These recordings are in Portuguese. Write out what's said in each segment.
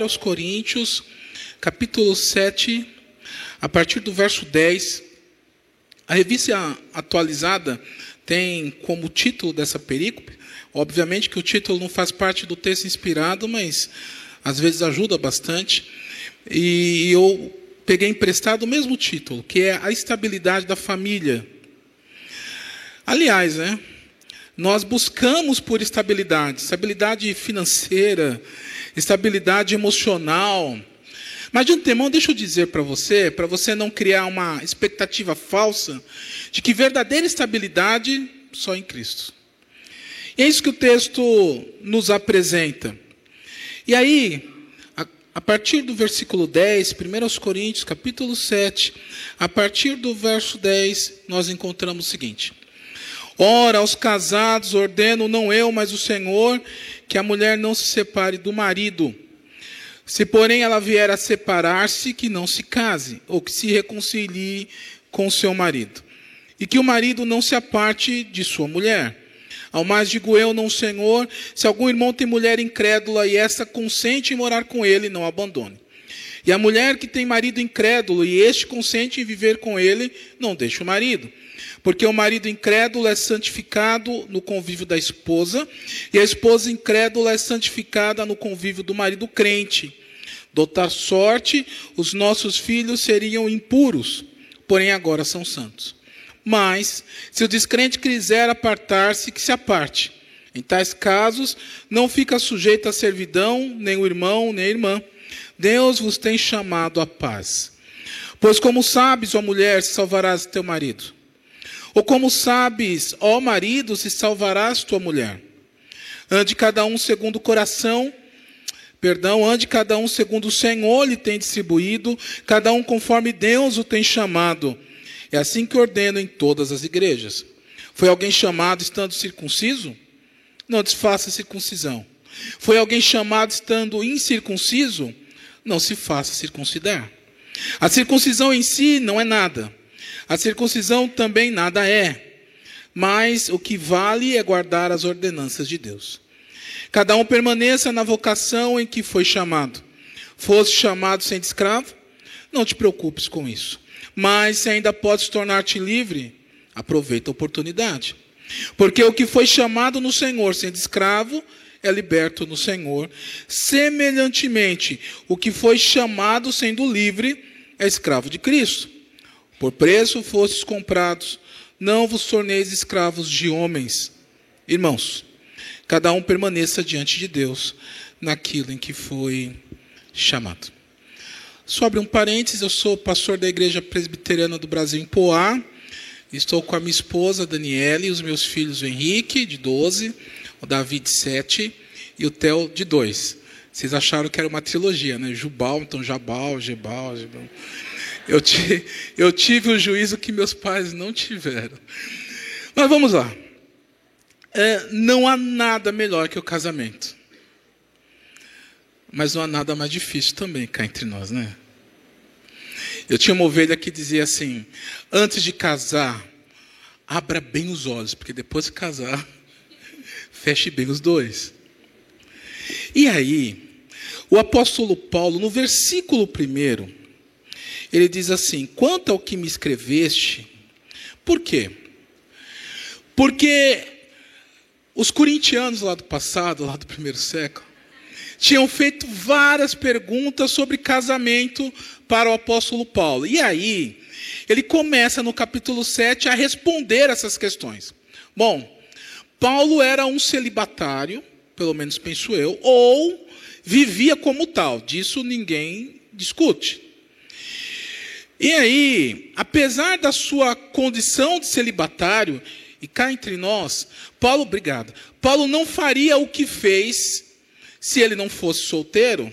1 aos Coríntios, capítulo 7, a partir do verso 10. A revista atualizada tem como título dessa perícope, obviamente que o título não faz parte do texto inspirado, mas às vezes ajuda bastante. E eu peguei emprestado o mesmo título, que é a estabilidade da família. Aliás, né? Nós buscamos por estabilidade, estabilidade financeira, estabilidade emocional. Mas de antemão, deixa eu dizer para você, para você não criar uma expectativa falsa de que verdadeira estabilidade só em Cristo. E é isso que o texto nos apresenta. E aí, a, a partir do versículo 10, 1 Coríntios, capítulo 7, a partir do verso 10, nós encontramos o seguinte: Ora, aos casados ordeno, não eu, mas o Senhor, que a mulher não se separe do marido. Se, porém, ela vier a separar-se, que não se case, ou que se reconcilie com seu marido. E que o marido não se aparte de sua mulher. Ao mais digo eu, não Senhor, se algum irmão tem mulher incrédula e esta consente em morar com ele, não abandone. E a mulher que tem marido incrédulo e este consente em viver com ele, não deixe o marido. Porque o marido incrédulo é santificado no convívio da esposa, e a esposa incrédula é santificada no convívio do marido crente. Dotar sorte, os nossos filhos seriam impuros, porém agora são santos. Mas, se o descrente quiser apartar-se, que se aparte. Em tais casos, não fica sujeito à servidão, nem o irmão, nem a irmã. Deus vos tem chamado à paz. Pois, como sabes, ó mulher, salvarás teu marido. Ou como sabes, ó marido, se salvarás tua mulher? Ande cada um segundo o coração, perdão, ande cada um segundo o Senhor lhe tem distribuído, cada um conforme Deus o tem chamado. É assim que ordeno em todas as igrejas. Foi alguém chamado estando circunciso? Não desfaça circuncisão. Foi alguém chamado estando incircunciso? Não se faça circuncidar. A circuncisão em si não é nada a circuncisão também nada é, mas o que vale é guardar as ordenanças de Deus. Cada um permaneça na vocação em que foi chamado. Fosse chamado sendo escravo, não te preocupes com isso. Mas se ainda podes tornar-te livre, aproveita a oportunidade. Porque o que foi chamado no Senhor sendo escravo, é liberto no Senhor. Semelhantemente, o que foi chamado sendo livre, é escravo de Cristo. Por preço fostes comprados, não vos torneis escravos de homens. Irmãos, cada um permaneça diante de Deus naquilo em que foi chamado. Sobre um parênteses, eu sou pastor da Igreja Presbiteriana do Brasil em Poá. Estou com a minha esposa Daniela e os meus filhos o Henrique, de 12, o Davi, de 7 e o Theo, de 2. Vocês acharam que era uma trilogia, né? Jubal, então Jabal, Jebal, Jebal. Eu, eu tive o juízo que meus pais não tiveram. Mas vamos lá. É, não há nada melhor que o casamento. Mas não há nada mais difícil também cá entre nós, né? Eu tinha uma ovelha que dizia assim: antes de casar, abra bem os olhos, porque depois de casar, feche bem os dois. E aí, o apóstolo Paulo, no versículo 1, ele diz assim: quanto ao que me escreveste, por quê? Porque os corintianos lá do passado, lá do primeiro século, tinham feito várias perguntas sobre casamento para o apóstolo Paulo. E aí, ele começa no capítulo 7 a responder essas questões. Bom, Paulo era um celibatário, pelo menos penso eu, ou vivia como tal, disso ninguém discute. E aí, apesar da sua condição de celibatário, e cá entre nós, Paulo, obrigado, Paulo não faria o que fez se ele não fosse solteiro.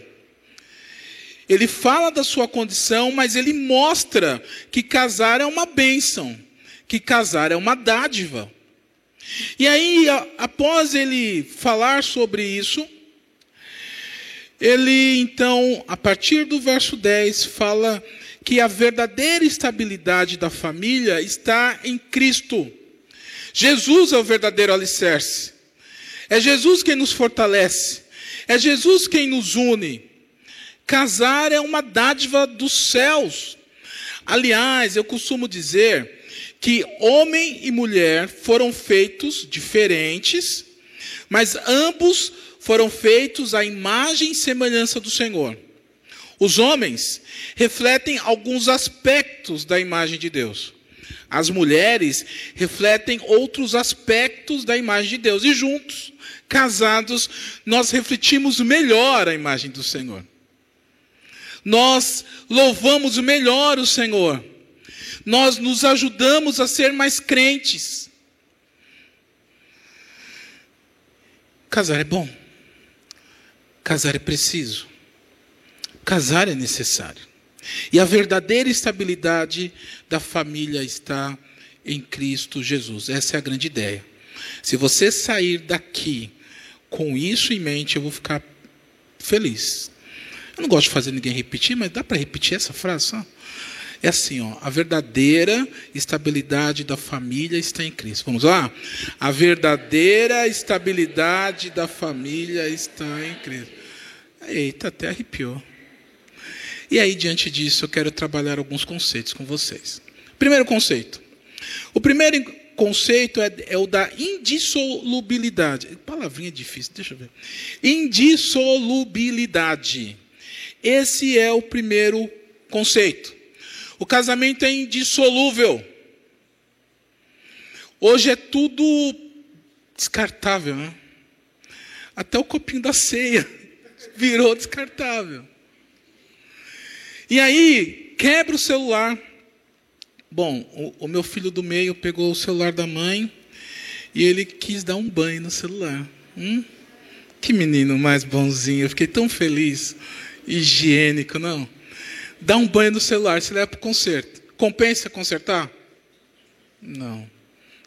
Ele fala da sua condição, mas ele mostra que casar é uma bênção, que casar é uma dádiva. E aí, após ele falar sobre isso, ele então, a partir do verso 10, fala que a verdadeira estabilidade da família está em Cristo. Jesus é o verdadeiro alicerce. É Jesus quem nos fortalece. É Jesus quem nos une. Casar é uma dádiva dos céus. Aliás, eu costumo dizer que homem e mulher foram feitos diferentes, mas ambos foram feitos à imagem e semelhança do Senhor. Os homens refletem alguns aspectos da imagem de Deus. As mulheres refletem outros aspectos da imagem de Deus. E juntos, casados, nós refletimos melhor a imagem do Senhor. Nós louvamos melhor o Senhor. Nós nos ajudamos a ser mais crentes. Casar é bom. Casar é preciso. Casar é necessário. E a verdadeira estabilidade da família está em Cristo Jesus. Essa é a grande ideia. Se você sair daqui com isso em mente, eu vou ficar feliz. Eu não gosto de fazer ninguém repetir, mas dá para repetir essa frase só? É assim, ó, a verdadeira estabilidade da família está em Cristo. Vamos lá? A verdadeira estabilidade da família está em Cristo. Eita, até arrepiou. E aí, diante disso, eu quero trabalhar alguns conceitos com vocês. Primeiro conceito. O primeiro conceito é, é, o da indissolubilidade. Palavrinha difícil, deixa eu ver. Indissolubilidade. Esse é o primeiro conceito. O casamento é indissolúvel. Hoje é tudo descartável, né? Até o copinho da ceia virou descartável. E aí, quebra o celular. Bom, o, o, meu filho do meio pegou o celular da mãe e ele quis dar um banho no celular. Hum? Que menino mais bonzinho, eu fiquei tão feliz. Higiênico, não. Dá um banho no celular, você leva para o conserto. Compensa consertar? Não.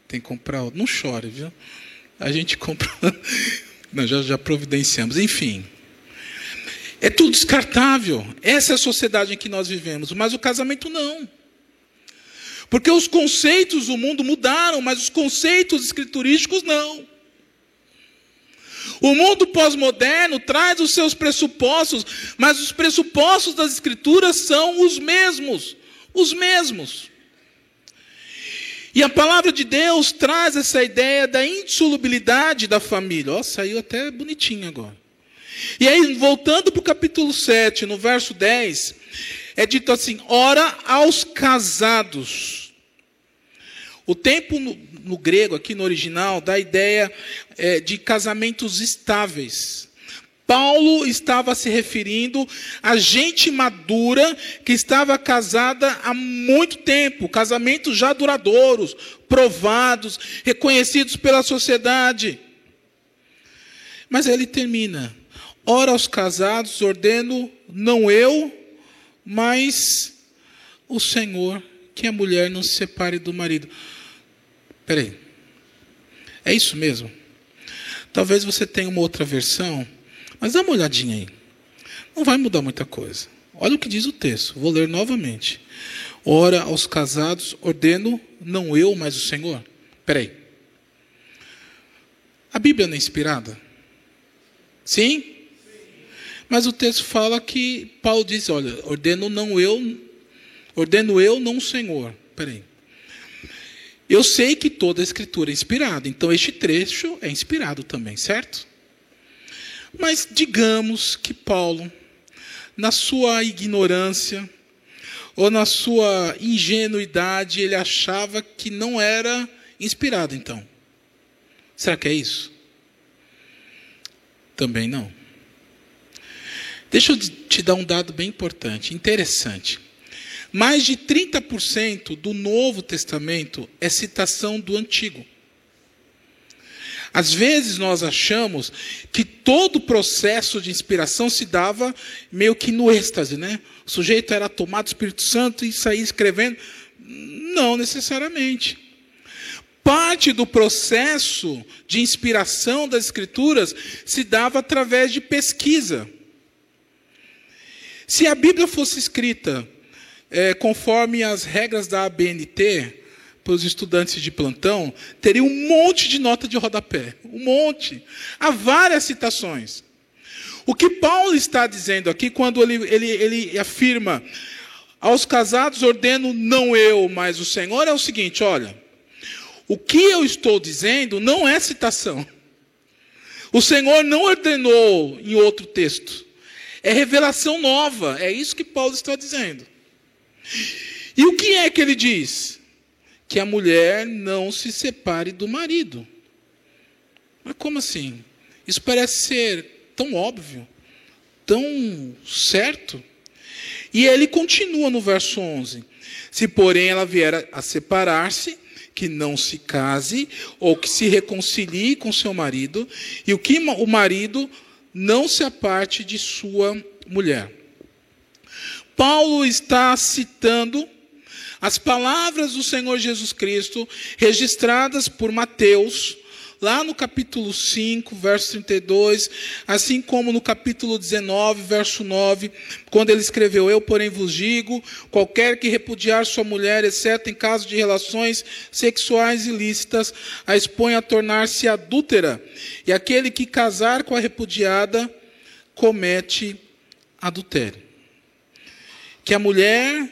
Tem que comprar outro. Não chore, viu? A gente compra. Não, já, já providenciamos. Enfim. É tudo descartável. Essa é a sociedade em que nós vivemos. Mas o casamento não. Porque os conceitos do mundo mudaram, mas os conceitos escriturísticos não. O mundo pós-moderno traz os seus pressupostos, mas os pressupostos das escrituras são os mesmos. Os mesmos. E a palavra de Deus traz essa ideia da insolubilidade da família. Ó, saiu até bonitinho agora. E aí, voltando para o capítulo 7, no verso 10, é dito assim: ora aos casados. O tempo no, no grego, aqui no original, dá a ideia é, de casamentos estáveis. Paulo estava se referindo a gente madura que estava casada há muito tempo, casamentos já duradouros, provados, reconhecidos pela sociedade. Mas ele termina: Ora aos casados, ordeno, não eu, mas o Senhor, que a mulher não se separe do marido. Peraí. É isso mesmo? Talvez você tenha uma outra versão, mas dá uma olhadinha aí. Não vai mudar muita coisa. Olha o que diz o texto. Vou ler novamente. Ora aos casados, ordeno, não eu, mas o Senhor. Peraí. A Bíblia não é inspirada? Sim? Mas o texto fala que Paulo diz: olha, ordeno não eu, ordeno eu, não o Senhor. Peraí. Eu sei que toda a escritura é inspirada, então este trecho é inspirado também, certo? Mas digamos que Paulo, na sua ignorância, ou na sua ingenuidade, ele achava que não era inspirado, então. Será que é isso? Também não. Deixa eu te dar um dado bem importante, interessante. Mais de 30% do Novo Testamento é citação do Antigo. Às vezes nós achamos que todo o processo de inspiração se dava meio que no êxtase, né? O sujeito era tomado do Espírito Santo e saía escrevendo. Não necessariamente. Parte do processo de inspiração das Escrituras se dava através de pesquisa. Se a Bíblia fosse escrita é, conforme as regras da ABNT, para os estudantes de plantão, teria um monte de nota de rodapé. Um monte. Há várias citações. O que Paulo está dizendo aqui, quando ele, ele, ele afirma: aos casados ordeno não eu, mas o Senhor, é o seguinte: olha, o que eu estou dizendo não é citação. O Senhor não ordenou em outro texto. É revelação nova. É isso que Paulo está dizendo. E o que é que ele diz? Que a mulher não se separe do marido. Mas como assim? Isso parece ser tão óbvio, tão certo. E ele continua no verso 11: Se, porém, ela vier a separar-se, que não se case ou que se reconcilie com seu marido, e o que o marido não se aparte de sua mulher. Paulo está citando as palavras do Senhor Jesus Cristo registradas por Mateus lá no capítulo 5, verso 32, assim como no capítulo 19, verso 9, quando ele escreveu: Eu, porém, vos digo: qualquer que repudiar sua mulher, exceto em caso de relações sexuais ilícitas, a expõe a tornar-se adúltera, e aquele que casar com a repudiada comete adultério. Que a mulher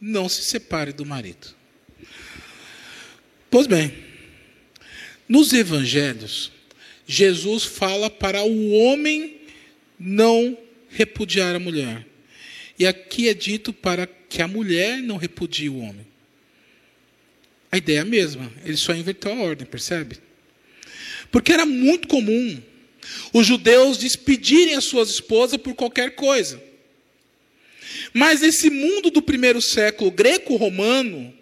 não se separe do marido. Pois bem, nos evangelhos, Jesus fala para o homem não repudiar a mulher. E aqui é dito para que a mulher não repudie o homem. A ideia é a mesma, ele só inverteu a ordem, percebe? Porque era muito comum os judeus despedirem as suas esposas por qualquer coisa. Mas nesse mundo do primeiro século greco-romano,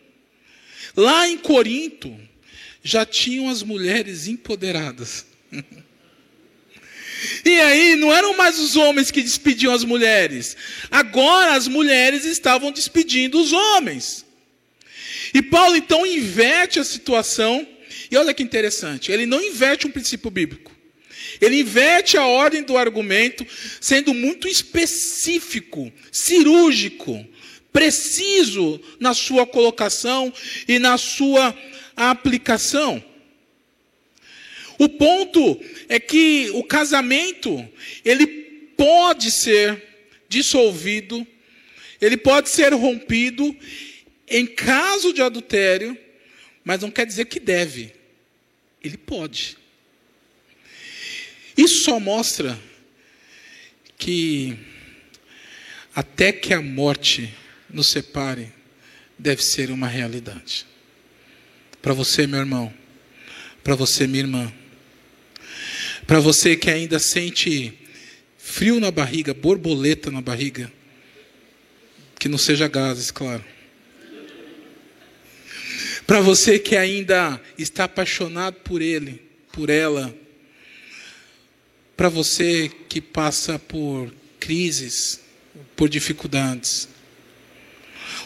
lá em Corinto, já tinham as mulheres empoderadas. E aí, não eram mais os homens que despediam as mulheres. Agora as mulheres estavam despedindo os homens. E Paulo então inverte a situação. E olha que interessante, ele não inverte um princípio bíblico. Ele inverte a ordem do argumento, sendo muito específico, cirúrgico, preciso na sua colocação e na sua a aplicação. O ponto é que o casamento, ele pode ser dissolvido, ele pode ser rompido em caso de adultério, mas não quer dizer que deve. Ele pode. Isso só mostra que até que a morte nos separe, deve ser uma realidade. Para você, meu irmão. Para você, minha irmã. Para você que ainda sente frio na barriga, borboleta na barriga. Que não seja gases, claro. Para você que ainda está apaixonado por ele, por ela. Para você que passa por crises, por dificuldades.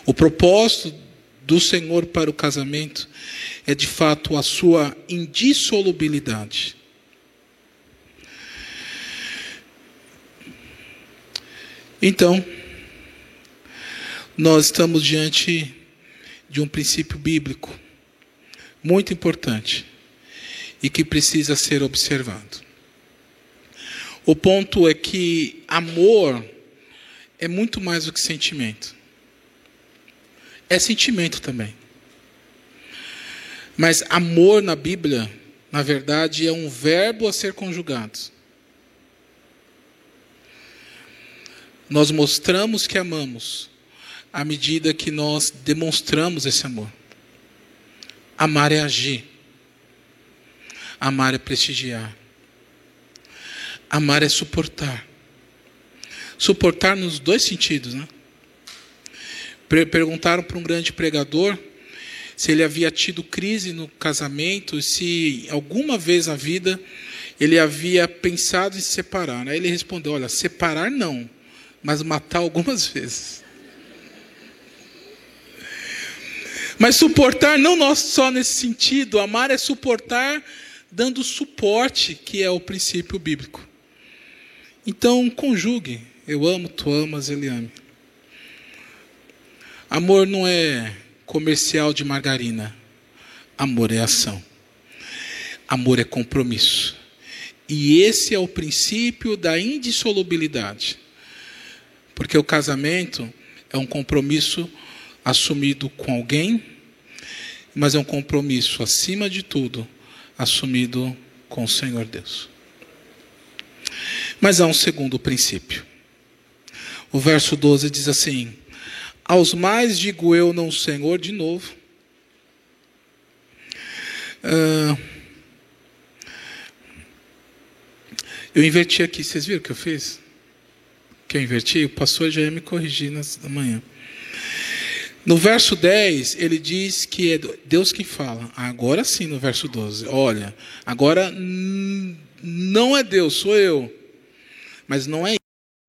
O propósito do Senhor para o casamento é de fato a sua indissolubilidade. Então, nós estamos diante de um princípio bíblico muito importante e que precisa ser observado. O ponto é que amor é muito mais do que sentimento é sentimento também. Mas amor na Bíblia, na verdade, é um verbo a ser conjugado. Nós mostramos que amamos à medida que nós demonstramos esse amor. Amar é agir. Amar é prestigiar. Amar é suportar. Suportar nos dois sentidos, né? Perguntaram para um grande pregador se ele havia tido crise no casamento, se alguma vez na vida ele havia pensado em se separar. Aí ele respondeu: Olha, separar não, mas matar algumas vezes. Mas suportar não só nesse sentido, amar é suportar dando suporte, que é o princípio bíblico. Então, conjugue. Eu amo, tu amas, ele ame. Amor não é comercial de margarina. Amor é ação. Amor é compromisso. E esse é o princípio da indissolubilidade. Porque o casamento é um compromisso assumido com alguém, mas é um compromisso, acima de tudo, assumido com o Senhor Deus. Mas há um segundo princípio. O verso 12 diz assim: Aos mais digo eu, não Senhor, de novo. Uh, eu inverti aqui, vocês viram o que eu fiz? Que eu inverti? O pastor já ia me corrigir nessa manhã. No verso 10, ele diz que é Deus que fala. Agora sim, no verso 12. Olha, agora não é Deus, sou eu. Mas não é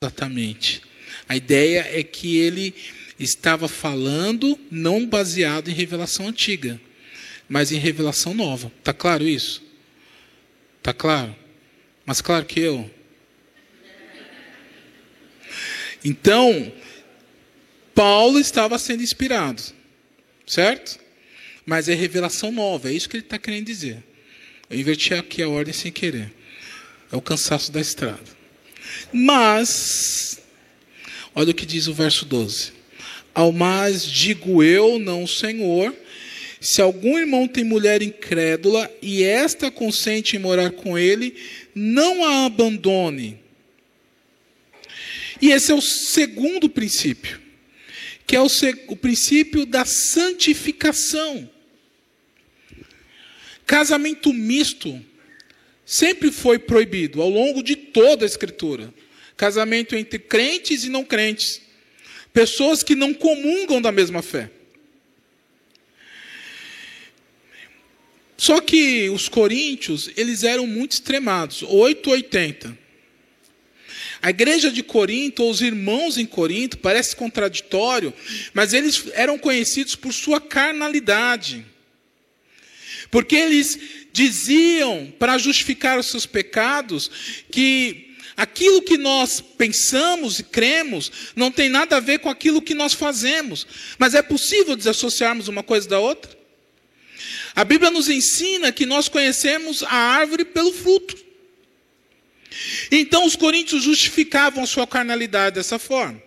exatamente. A ideia é que ele estava falando não baseado em revelação antiga, mas em revelação nova. Tá claro isso? Tá claro? Mas claro que eu. Então, Paulo estava sendo inspirado, certo? Mas é revelação nova, é isso que ele está querendo dizer. Eu inverti aqui a ordem sem querer. É o cansaço da estrada. Mas, olha o que diz o verso 12: Ao mais digo eu, não Senhor, se algum irmão tem mulher incrédula e esta consente em morar com ele, não a abandone. E esse é o segundo princípio, que é o, o princípio da santificação. Casamento misto sempre foi proibido ao longo de toda a Escritura. Casamento entre crentes e não crentes. Pessoas que não comungam da mesma fé. Só que os coríntios, eles eram muito extremados, 880. A igreja de Corinto, ou os irmãos em Corinto, parece contraditório, mas eles eram conhecidos por sua carnalidade. Porque eles diziam, para justificar os seus pecados, que aquilo que nós pensamos e cremos não tem nada a ver com aquilo que nós fazemos. Mas é possível desassociarmos uma coisa da outra? A Bíblia nos ensina que nós conhecemos a árvore pelo fruto. Então os coríntios justificavam sua carnalidade dessa forma.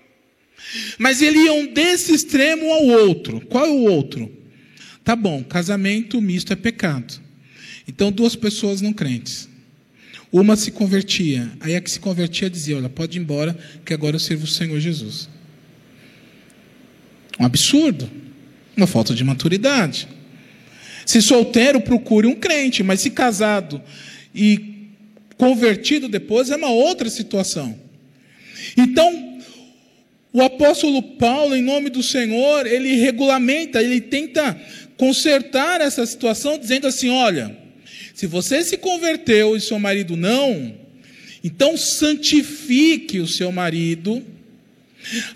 Mas eles iam desse extremo ao outro. Qual é o outro? Tá bom, casamento misto é pecado. Então duas pessoas não crentes. Uma se convertia, aí a que se convertia dizia: Olha, pode ir embora, que agora eu sirvo o Senhor Jesus. Um absurdo, uma falta de maturidade. Se solteiro, procure um crente, mas se casado e convertido depois é uma outra situação. Então, o apóstolo Paulo, em nome do Senhor, ele regulamenta, ele tenta consertar essa situação, dizendo assim: olha, se você se converteu e seu marido não, então santifique o seu marido,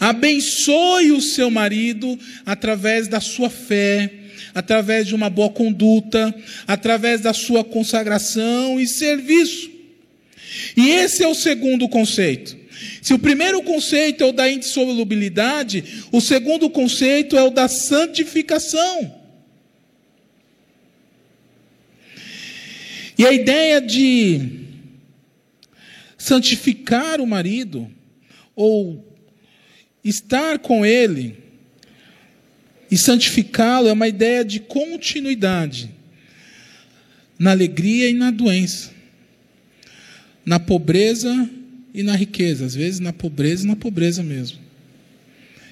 abençoe o seu marido através da sua fé, através de uma boa conduta, através da sua consagração e serviço. E esse é o segundo conceito. Se o primeiro conceito é o da indissolubilidade, o segundo conceito é o da santificação. E a ideia de santificar o marido, ou estar com ele, e santificá-lo é uma ideia de continuidade na alegria e na doença, na pobreza e na riqueza, às vezes na pobreza e na pobreza mesmo.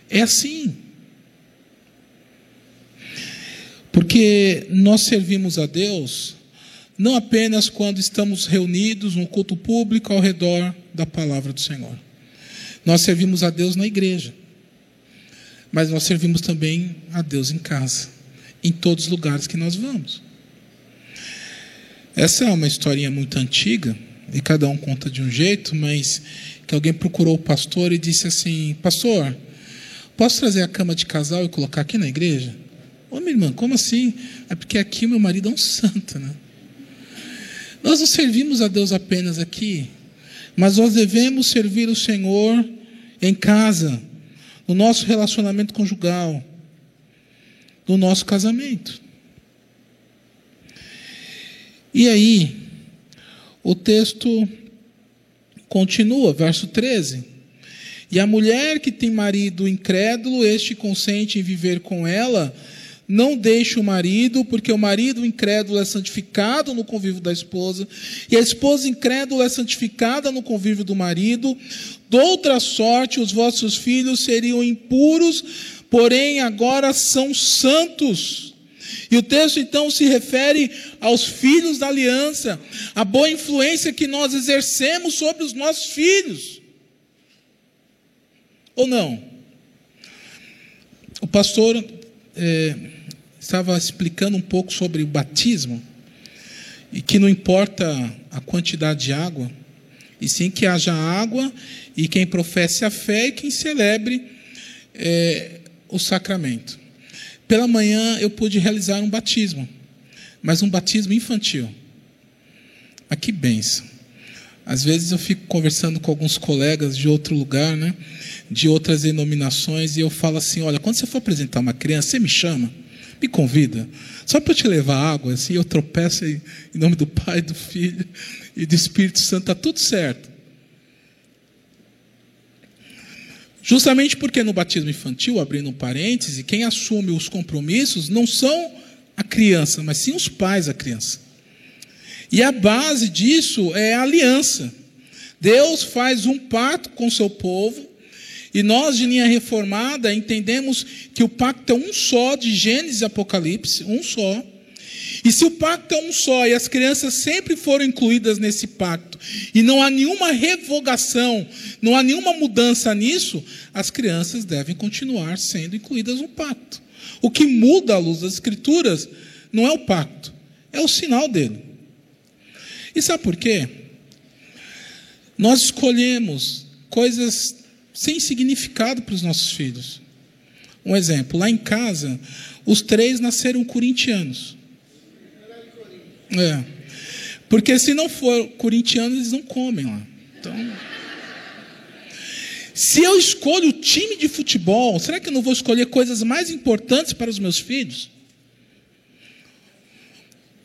É assim. Porque nós servimos a Deus não apenas quando estamos reunidos no culto público ao redor da palavra do Senhor. Nós servimos a Deus na igreja mas nós servimos também a Deus em casa, em todos os lugares que nós vamos. Essa é uma historinha muito antiga, e cada um conta de um jeito, mas que alguém procurou o pastor e disse assim: Pastor, posso trazer a cama de casal e colocar aqui na igreja? Ô minha irmã, como assim? É porque aqui meu marido é um santo, né? Nós não servimos a Deus apenas aqui, mas nós devemos servir o Senhor em casa, no nosso relacionamento conjugal, no nosso casamento. E aí, O texto continua, verso 13. E a mulher que tem marido incrédulo, este consente em viver com ela, não deixe o marido, porque o marido incrédulo é santificado no convívio da esposa, e a esposa incrédula é santificada no convívio do marido. De outra sorte, os vossos filhos seriam impuros, porém agora são santos. E o texto então se refere aos filhos da aliança, a boa influência que nós exercemos sobre os nossos filhos. Ou não? O pastor é, estava explicando um pouco sobre o batismo, e que não importa a quantidade de água, e sim que haja água, e quem professe a fé e quem celebre é, o sacramento. Pela manhã eu pude realizar um batismo, mas um batismo infantil. Ah, que benção. Às vezes eu fico conversando com alguns colegas de outro lugar, né, de outras denominações, e eu falo assim: olha, quando você for apresentar uma criança, você me chama, me convida, só para eu te levar água, assim eu tropeço em, nome do Pai, do Filho e do Espírito Santo, está tudo certo. Justamente porque no batismo infantil, abrindo um parêntese, quem assume os compromissos não são a criança, mas sim os pais da criança. E a base disso é a aliança. Deus faz um pacto com o seu povo, e nós, de linha reformada, entendemos que o pacto é um só, de Gênesis e Apocalipse, um só. E se o pacto é um só e as crianças sempre foram incluídas nesse pacto, e não há nenhuma revogação, não há nenhuma mudança nisso, as crianças devem continuar sendo incluídas no pacto. O que muda à luz das Escrituras não é o pacto, é o sinal dele. E sabe por quê? Nós escolhemos coisas sem significado para os nossos filhos. Um exemplo, lá em casa, os três nasceram corintianos. É. Porque se não for corintiano, eles não comem lá. Então. Se eu escolho o time de futebol, será que eu não vou escolher coisas mais importantes para os meus filhos?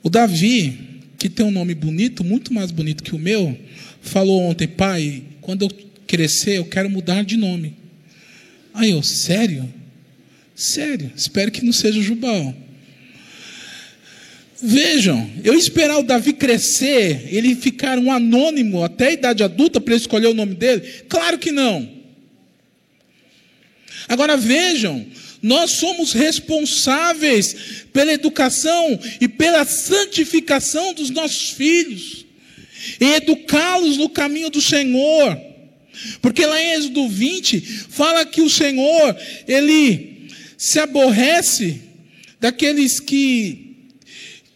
O Davi, que tem um nome bonito, muito mais bonito que o meu, falou ontem, pai, quando eu crescer, eu quero mudar de nome. Aí eu, sério? Sério? Espero que não seja Jubal. Vejam, eu esperar o Davi crescer, ele ficar um anônimo até a idade adulta para escolher o nome dele? Claro que não. Agora vejam, nós somos responsáveis pela educação e pela santificação dos nossos filhos, e educá-los no caminho do Senhor. Porque lá em Êxodo 20 fala que o Senhor, ele se aborrece daqueles que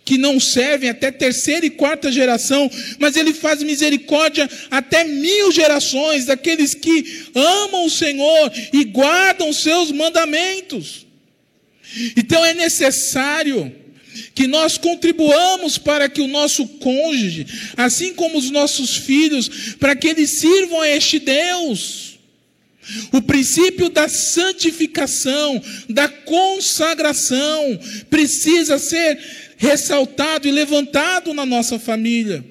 que não servem até terceira e quarta geração, mas ele faz misericórdia até mil gerações, daqueles que amam o Senhor e guardam seus mandamentos. Então é necessário que nós contribuamos para que o nosso cônjuge, assim como os nossos filhos, para que eles sirvam a este Deus. O princípio da santificação, da consagração, precisa ser ressaltado e levantado na nossa família.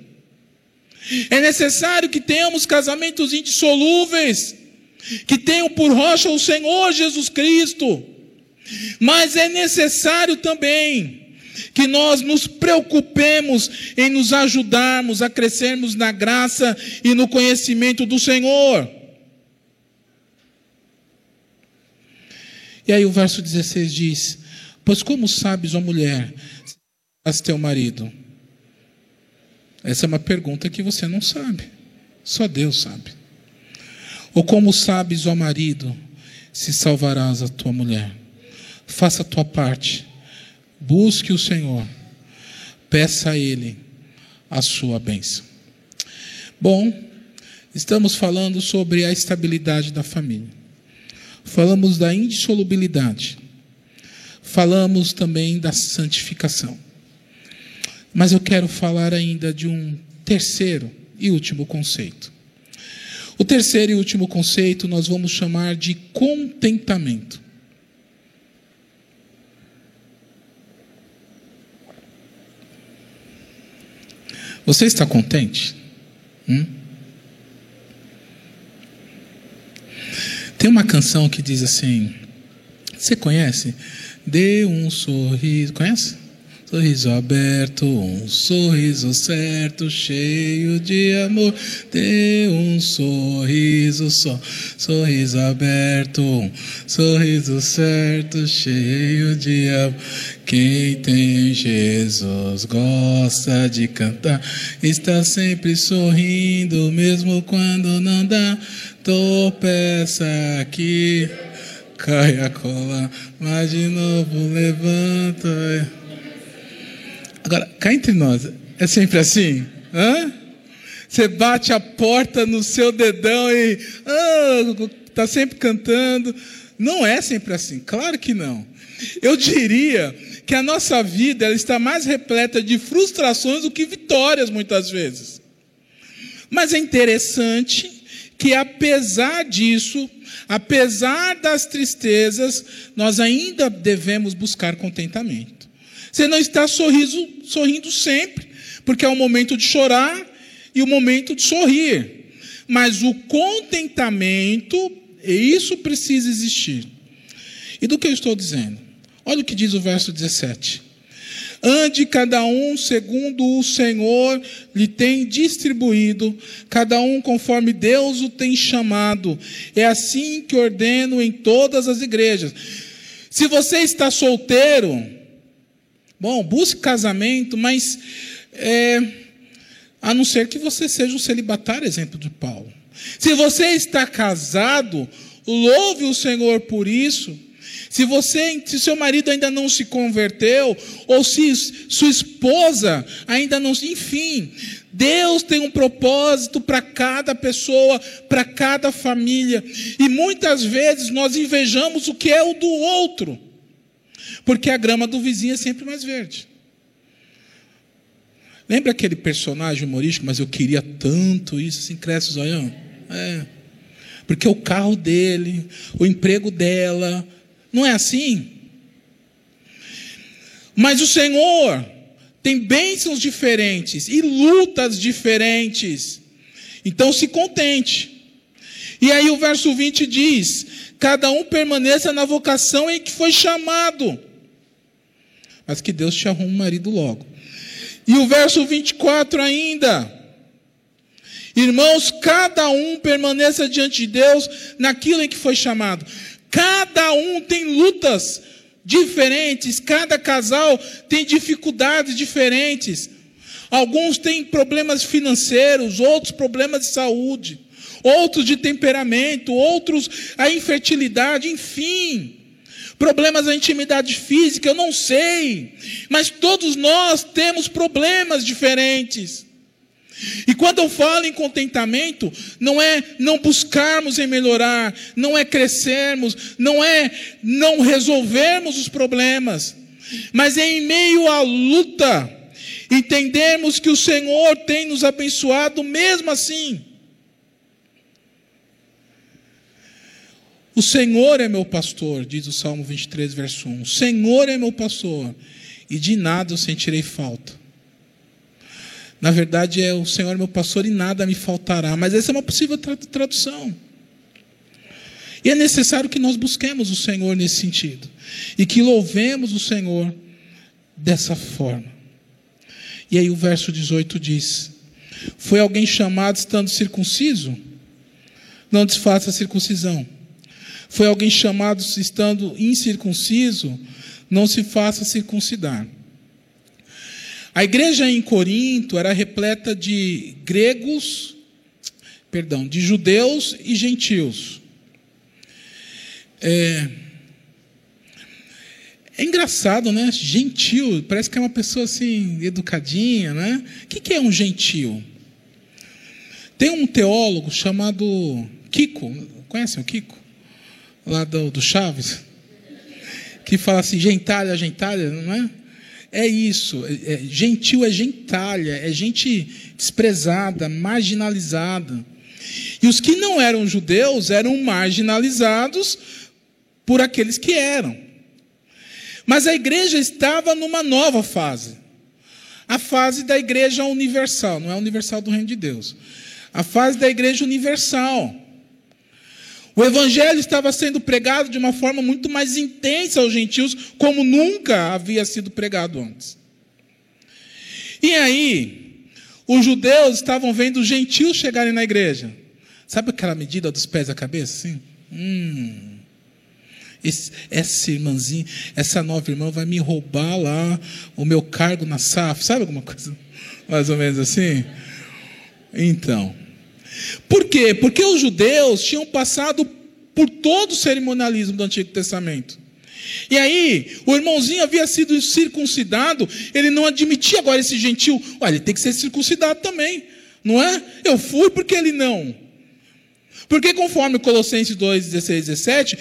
É necessário que tenhamos casamentos indissolúveis, que tenham por rocha o Senhor Jesus Cristo. Mas é necessário também que nós nos preocupemos em nos ajudarmos a crescermos na graça e no conhecimento do Senhor. E aí o verso 16 diz: Pois como sabes, ó mulher, a teu marido? Essa é uma pergunta que você não sabe. Só Deus sabe. Ou como sabes, ó marido, se salvarás a tua mulher? Faça a tua parte. Busque o Senhor. Peça a Ele a sua bênção. Bom, estamos falando sobre a estabilidade da família. Falamos da indissolubilidade. Falamos também da santificação. Mas eu quero falar ainda de um terceiro e último conceito. O terceiro e último conceito nós vamos chamar de contentamento. Você está contente? Hum? Tem uma canção que diz assim: Você conhece? Dê um sorriso. Conhece? Sorriso aberto, um sorriso certo, cheio de amor. Dê um sorriso só, sorriso aberto, um sorriso certo, cheio de amor. Quem tem Jesus gosta de cantar, está sempre sorrindo, mesmo quando não dá. Tropeça aqui, cai a cola, mas de novo levanta. Agora, cá entre nós, é sempre assim? Hã? Você bate a porta no seu dedão e está ah, sempre cantando. Não é sempre assim, claro que não. Eu diria que a nossa vida ela está mais repleta de frustrações do que vitórias, muitas vezes. Mas é interessante que, apesar disso, apesar das tristezas, nós ainda devemos buscar contentamento. Você não está sorriso, sorrindo sempre, porque é o momento de chorar e o momento de sorrir. Mas o contentamento, isso precisa existir. E do que eu estou dizendo? Olha o que diz o verso 17. Ande cada um segundo o Senhor lhe tem distribuído, cada um conforme Deus o tem chamado. É assim que ordeno em todas as igrejas. Se você está solteiro, Bom, busque casamento, mas é, a não ser que você seja um celibatário, exemplo de Paulo. Se você está casado, louve o Senhor por isso. Se você, se seu marido ainda não se converteu, ou se sua esposa ainda não, enfim, Deus tem um propósito para cada pessoa, para cada família, e muitas vezes nós invejamos o que é o do outro. Porque a grama do vizinho é sempre mais verde. Lembra aquele personagem humorístico, mas eu queria tanto isso, assim, cresce o zoião? É. Porque o carro dele, o emprego dela, não é assim? Mas o Senhor tem bênçãos diferentes e lutas diferentes. Então se contente. E aí o verso 20 diz: cada um permaneça na vocação em que foi chamado mas que Deus te arrume um marido logo. E o verso 24 ainda. Irmãos, cada um permaneça diante de Deus naquilo em que foi chamado. Cada um tem lutas diferentes, cada casal tem dificuldades diferentes. Alguns têm problemas financeiros, outros problemas de saúde, outros de temperamento, outros a infertilidade, enfim problemas da intimidade física, eu não sei. Mas todos nós temos problemas diferentes. E quando eu falo em contentamento, não é não buscarmos em melhorar, não é crescermos, não é não resolvermos os problemas, mas é em meio à luta, entendermos que o Senhor tem nos abençoado mesmo assim. O Senhor é meu pastor, diz o Salmo 23, verso 1. O Senhor é meu pastor, e de nada eu sentirei falta. Na verdade, é o Senhor é meu pastor e nada me faltará. Mas essa é uma possível tradução. E é necessário que nós busquemos o Senhor nesse sentido. E que louvemos o Senhor dessa forma. E aí o verso 18 diz: Foi alguém chamado estando circunciso? Não desfaça a circuncisão. Foi alguém chamado estando incircunciso, não se faça circuncidar. A igreja em Corinto era repleta de gregos, perdão, de judeus e gentios. É, é engraçado, né? Gentil, parece que é uma pessoa assim, educadinha, né? O que é um gentil? Tem um teólogo chamado Kiko, conhecem o Kiko? Lá do, do Chaves, que fala assim, gentalha, gentalha, não é? É isso, é, é, gentil é gentalha, é gente desprezada, marginalizada. E os que não eram judeus eram marginalizados por aqueles que eram. Mas a igreja estava numa nova fase. a fase da igreja universal, não é universal do reino de Deus. A fase da igreja universal. O evangelho estava sendo pregado de uma forma muito mais intensa aos gentios, como nunca havia sido pregado antes. E aí, os judeus estavam vendo os gentios chegarem na igreja. Sabe aquela medida dos pés à cabeça? Assim? Hum. Esse, essa irmãzinha, essa nova irmã vai me roubar lá o meu cargo na SAF. Sabe alguma coisa mais ou menos assim? Então. Por quê? Porque os judeus tinham passado por todo o cerimonialismo do Antigo Testamento. E aí, o irmãozinho havia sido circuncidado, ele não admitia agora esse gentil, olha, ele tem que ser circuncidado também, não é? Eu fui porque ele não. Porque conforme Colossenses 2, 16, 17,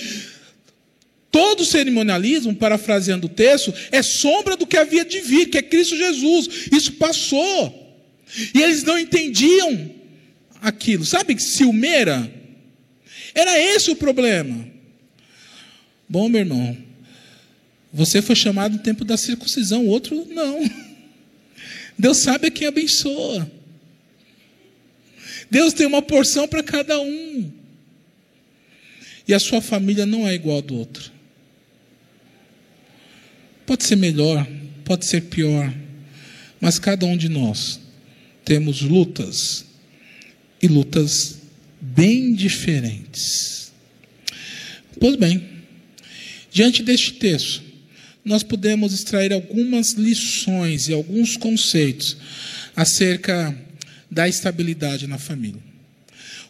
todo cerimonialismo, parafraseando o texto, é sombra do que havia de vir, que é Cristo Jesus. Isso passou. E eles não entendiam aquilo. Sabe ciumeira? Era esse o problema. Bom, meu irmão, você foi chamado no tempo da circuncisão, o outro não. Deus sabe a quem abençoa. Deus tem uma porção para cada um. E a sua família não é igual do outro. Pode ser melhor, pode ser pior, mas cada um de nós temos lutas e lutas bem diferentes. Pois bem, diante deste texto, nós podemos extrair algumas lições e alguns conceitos acerca da estabilidade na família.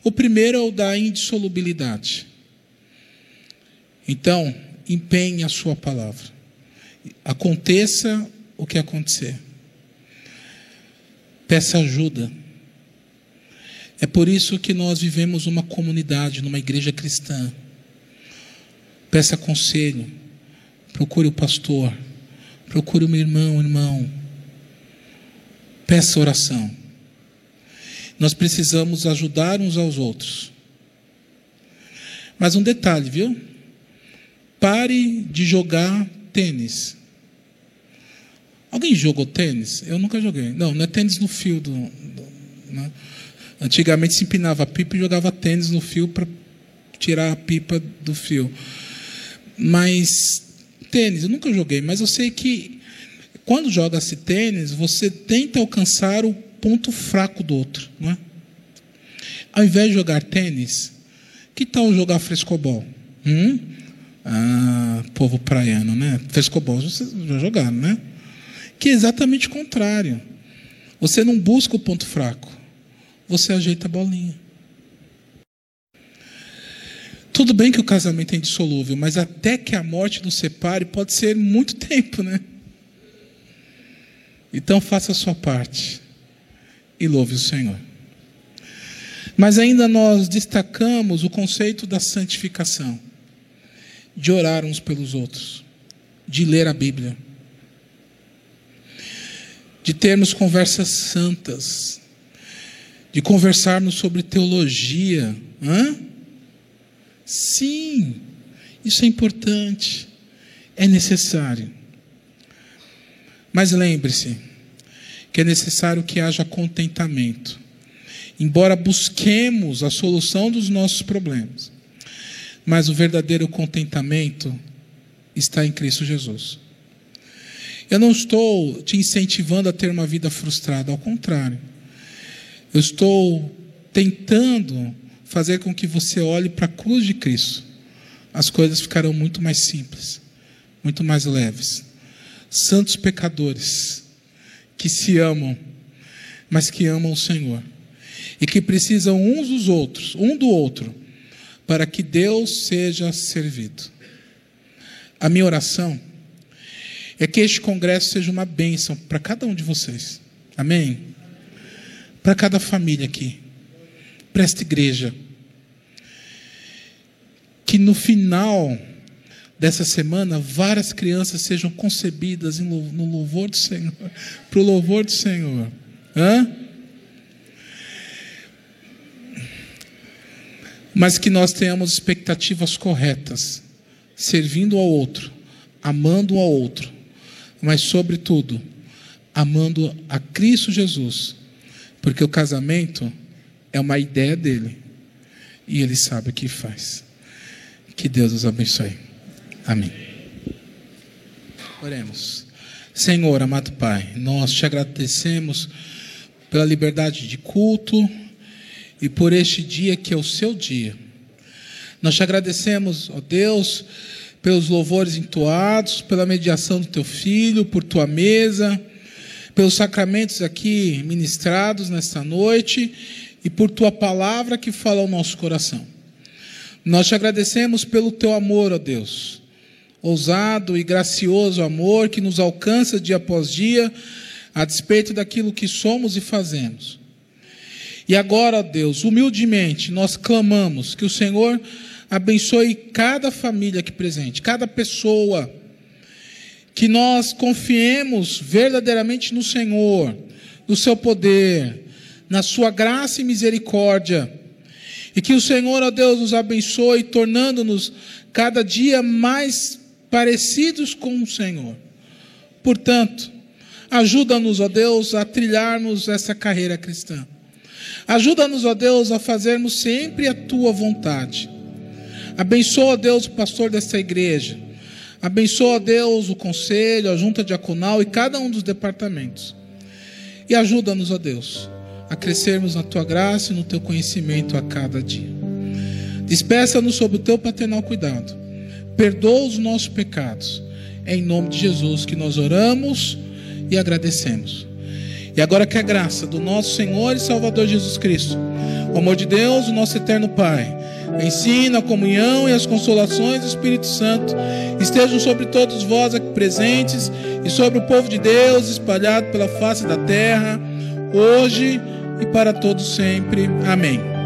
O primeiro é o da indissolubilidade. Então, empenhe a sua palavra. Aconteça o que acontecer. Peça ajuda. É por isso que nós vivemos uma comunidade, numa igreja cristã. Peça conselho. Procure o pastor. Procure o meu irmão, irmão. Peça oração. Nós precisamos ajudar uns aos outros. Mas um detalhe, viu? Pare de jogar tênis. Alguém jogou tênis? Eu nunca joguei. Não, não é tênis no fio do. do né? Antigamente se empinava a pipa e jogava tênis no fio para tirar a pipa do fio. Mas tênis, eu nunca joguei, mas eu sei que quando joga-se tênis, você tenta alcançar o ponto fraco do outro, não é? Ao invés de jogar tênis, que tal jogar frescobol? Hum? Ah, povo praiano, né? Frescobol vocês já jogaram, né? Que é exatamente o contrário. Você não busca o ponto fraco, você ajeita a bolinha. Tudo bem que o casamento é indissolúvel, mas até que a morte nos separe pode ser muito tempo, né? Então faça a sua parte e louve o Senhor. Mas ainda nós destacamos o conceito da santificação, de orar uns pelos outros, de ler a Bíblia, de termos conversas santas, de conversarmos sobre teologia. Hã? Sim, isso é importante, é necessário. Mas lembre-se, que é necessário que haja contentamento. Embora busquemos a solução dos nossos problemas, mas o verdadeiro contentamento está em Cristo Jesus. Eu não estou te incentivando a ter uma vida frustrada, ao contrário. Eu estou tentando fazer com que você olhe para a cruz de Cristo. As coisas ficarão muito mais simples, muito mais leves. Santos pecadores, que se amam, mas que amam o Senhor. E que precisam uns dos outros, um do outro, para que Deus seja servido. A minha oração é que este congresso seja uma bênção para cada um de vocês. Amém? Para cada família aqui. Para esta igreja. Que no final dessa semana, várias crianças sejam concebidas no louvor do Senhor, para o louvor do Senhor. Hã? Mas que nós tenhamos expectativas corretas, servindo ao outro, amando ao outro, mas, sobretudo, amando a Cristo Jesus, porque o casamento é uma ideia dele e ele sabe o que faz. Que Deus os abençoe. Amém. Oremos. Senhor, amado Pai, nós te agradecemos pela liberdade de culto e por este dia que é o seu dia. Nós te agradecemos, ó Deus, pelos louvores entoados, pela mediação do teu filho, por tua mesa, pelos sacramentos aqui ministrados nesta noite e por tua palavra que fala ao nosso coração. Nós te agradecemos pelo teu amor, ó Deus, ousado e gracioso amor que nos alcança dia após dia, a despeito daquilo que somos e fazemos. E agora, ó Deus, humildemente, nós clamamos que o Senhor abençoe cada família aqui presente, cada pessoa, que nós confiemos verdadeiramente no Senhor, no seu poder, na sua graça e misericórdia, e que o Senhor, ó Deus, nos abençoe, tornando-nos cada dia mais parecidos com o Senhor. Portanto, ajuda-nos, ó Deus, a trilharmos essa carreira cristã. Ajuda-nos, ó Deus, a fazermos sempre a tua vontade. Abençoa, Deus, o pastor desta igreja. Abençoa, Deus, o conselho, a junta diaconal e cada um dos departamentos. E ajuda-nos, ó Deus, a crescermos na tua graça e no teu conhecimento a cada dia. Despeça-nos sob o teu paternal cuidado. Perdoa os nossos pecados. É em nome de Jesus que nós oramos e agradecemos. E agora que a graça do nosso Senhor e Salvador Jesus Cristo, o amor de Deus, o nosso eterno Pai, o ensino, a comunhão e as consolações do Espírito Santo estejam sobre todos vós aqui presentes e sobre o povo de Deus espalhado pela face da terra, hoje e para todos sempre. Amém.